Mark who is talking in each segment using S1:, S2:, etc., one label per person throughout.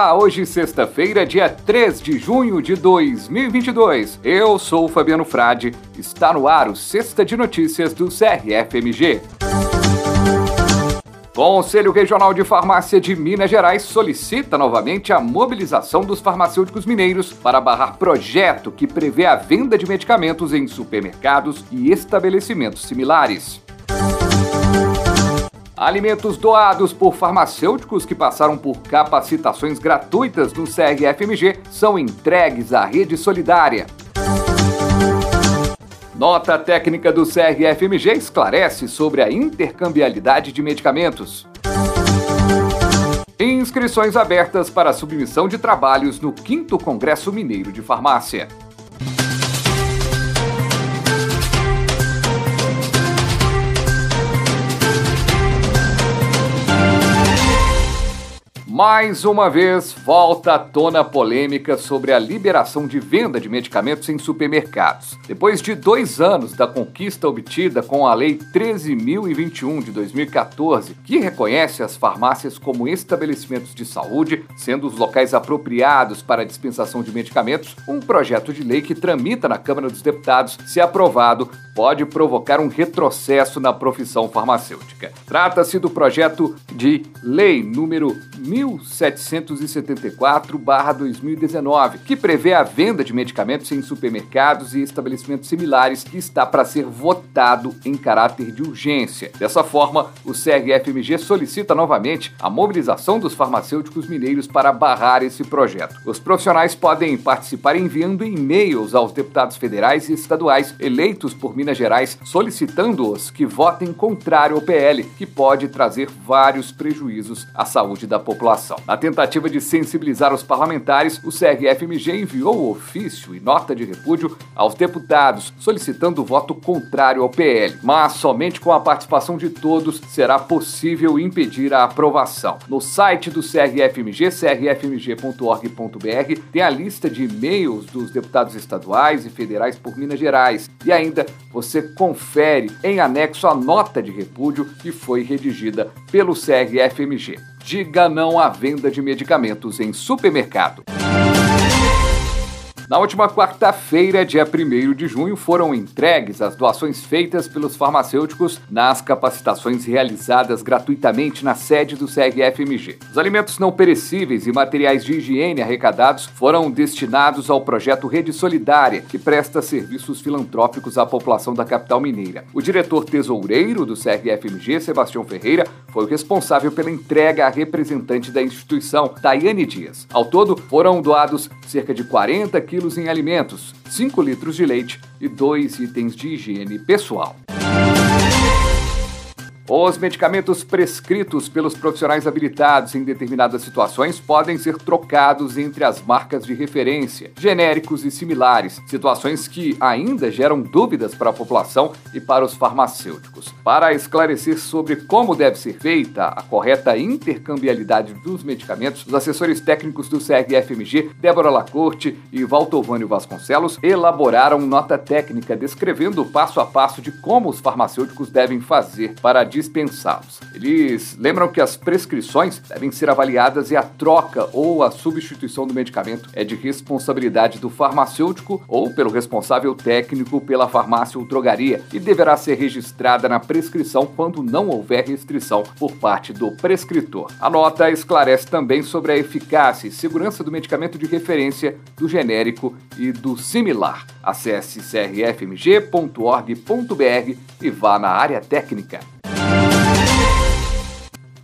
S1: Hoje sexta-feira, dia 3 de junho de 2022. Eu sou o Fabiano Frade. Está no ar o Sexta de Notícias do CRFMG. Conselho Regional de Farmácia de Minas Gerais solicita novamente a mobilização dos farmacêuticos mineiros para barrar projeto que prevê a venda de medicamentos em supermercados e estabelecimentos similares. Alimentos doados por farmacêuticos que passaram por capacitações gratuitas no CRFMG são entregues à rede solidária. Nota técnica do CRFMG esclarece sobre a intercambialidade de medicamentos. Inscrições abertas para submissão de trabalhos no 5 Congresso Mineiro de Farmácia. Mais uma vez, volta à tona a polêmica sobre a liberação de venda de medicamentos em supermercados. Depois de dois anos da conquista obtida com a Lei 13.021 de 2014, que reconhece as farmácias como estabelecimentos de saúde, sendo os locais apropriados para a dispensação de medicamentos, um projeto de lei que tramita na Câmara dos Deputados, se aprovado, pode provocar um retrocesso na profissão farmacêutica. Trata-se do projeto de lei número 1774-2019, que prevê a venda de medicamentos em supermercados e estabelecimentos similares, que está para ser votado em caráter de urgência. Dessa forma, o CRFMG solicita novamente a mobilização dos farmacêuticos mineiros para barrar esse projeto. Os profissionais podem participar enviando e-mails aos deputados federais e estaduais eleitos por Minas Gerais, solicitando-os que votem contrário ao PL, que pode trazer vários prejuízos à saúde da população. Na tentativa de sensibilizar os parlamentares, o CRFMG enviou ofício e nota de repúdio aos deputados, solicitando o voto contrário ao PL. Mas somente com a participação de todos será possível impedir a aprovação. No site do CRFMG, crfmg.org.br, tem a lista de e-mails dos deputados estaduais e federais por Minas Gerais. E ainda você confere em anexo a nota de repúdio que foi redigida pelo CRFMG. Diga não à venda de medicamentos em supermercado. Na última quarta-feira, dia 1 de junho, foram entregues as doações feitas pelos farmacêuticos nas capacitações realizadas gratuitamente na sede do CRFMG. Os alimentos não perecíveis e materiais de higiene arrecadados foram destinados ao projeto Rede Solidária, que presta serviços filantrópicos à população da capital mineira. O diretor tesoureiro do CRFMG, Sebastião Ferreira, foi o responsável pela entrega à representante da instituição, Daiane Dias. Ao todo, foram doados cerca de 40 quilos quilos em alimentos, 5 litros de leite e 2 itens de higiene pessoal. Os medicamentos prescritos pelos profissionais habilitados em determinadas situações podem ser trocados entre as marcas de referência, genéricos e similares, situações que ainda geram dúvidas para a população e para os farmacêuticos. Para esclarecer sobre como deve ser feita a correta intercambialidade dos medicamentos, os assessores técnicos do CRFMG, Débora Lacorte e Valtovânio Vasconcelos, elaboraram nota técnica descrevendo passo a passo de como os farmacêuticos devem fazer para dispensá-los. Eles lembram que as prescrições devem ser avaliadas e a troca ou a substituição do medicamento é de responsabilidade do farmacêutico ou pelo responsável técnico pela farmácia ou drogaria e deverá ser registrada na prescrição quando não houver restrição por parte do prescritor. A nota esclarece também sobre a eficácia e segurança do medicamento de referência, do genérico e do similar. Acesse crfmg.org.br e vá na área técnica.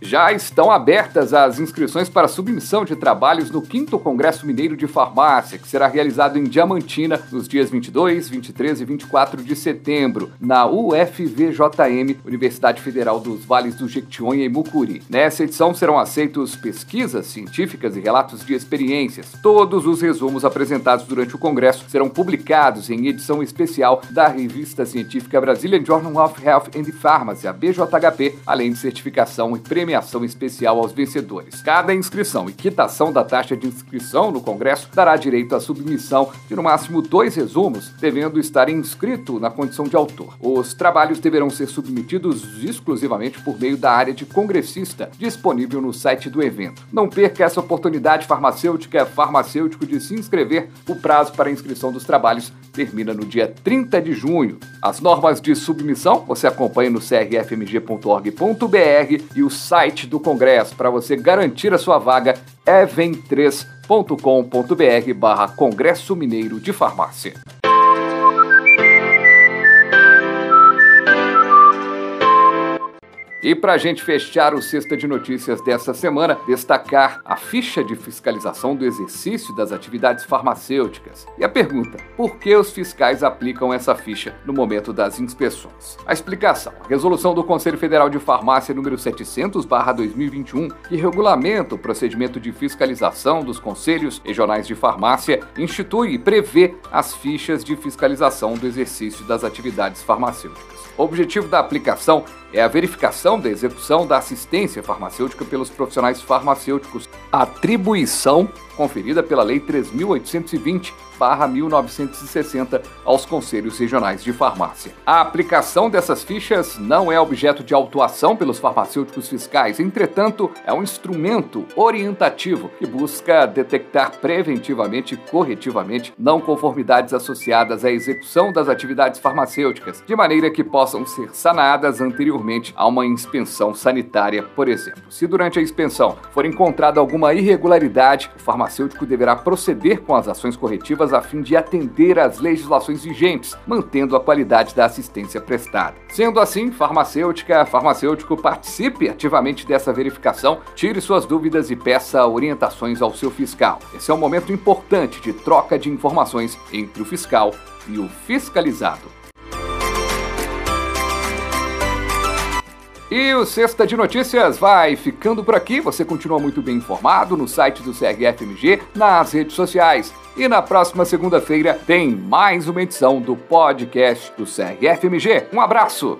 S1: Já estão abertas as inscrições para submissão de trabalhos no 5 Congresso Mineiro de Farmácia, que será realizado em Diamantina nos dias 22, 23 e 24 de setembro, na UFVJM, Universidade Federal dos Vales do Jequitinhonha e Mucuri. Nessa edição serão aceitos pesquisas científicas e relatos de experiências. Todos os resumos apresentados durante o congresso serão publicados em edição especial da revista científica Brazilian Journal of Health and Pharmacy, a BJHP, além de certificação e premiação premiação especial aos vencedores. Cada inscrição e quitação da taxa de inscrição no Congresso dará direito à submissão de no máximo dois resumos, devendo estar inscrito na condição de autor. Os trabalhos deverão ser submetidos exclusivamente por meio da área de congressista, disponível no site do evento. Não perca essa oportunidade farmacêutica farmacêutico de se inscrever. O prazo para inscrição dos trabalhos termina no dia 30 de junho. As normas de submissão você acompanha no crfmg.org.br e o site do Congresso para você garantir a sua vaga é vem3.com.br barra Congresso Mineiro de Farmácia. E para a gente fechar o Sexta de Notícias dessa semana, destacar a ficha de fiscalização do exercício das atividades farmacêuticas. E a pergunta: por que os fiscais aplicam essa ficha no momento das inspeções? A explicação: a resolução do Conselho Federal de Farmácia número 700/2021, que regulamenta o procedimento de fiscalização dos conselhos regionais de farmácia, institui e prevê as fichas de fiscalização do exercício das atividades farmacêuticas. O objetivo da aplicação é a verificação da execução da assistência farmacêutica pelos profissionais farmacêuticos, atribuição conferida pela Lei 3.820-1960 aos Conselhos Regionais de Farmácia. A aplicação dessas fichas não é objeto de autuação pelos farmacêuticos fiscais, entretanto, é um instrumento orientativo que busca detectar preventivamente e corretivamente não conformidades associadas à execução das atividades farmacêuticas, de maneira que possam ser sanadas anteriormente a uma inspeção sanitária, por exemplo. Se durante a inspeção for encontrada alguma irregularidade, o farmacêutico farmacêutico deverá proceder com as ações corretivas a fim de atender às legislações vigentes, mantendo a qualidade da assistência prestada. Sendo assim, farmacêutica, farmacêutico participe ativamente dessa verificação, tire suas dúvidas e peça orientações ao seu fiscal. Esse é um momento importante de troca de informações entre o fiscal e o fiscalizado. E o Sexta de Notícias vai ficando por aqui. Você continua muito bem informado no site do CRFMG, nas redes sociais. E na próxima segunda-feira tem mais uma edição do podcast do CRFMG. Um abraço!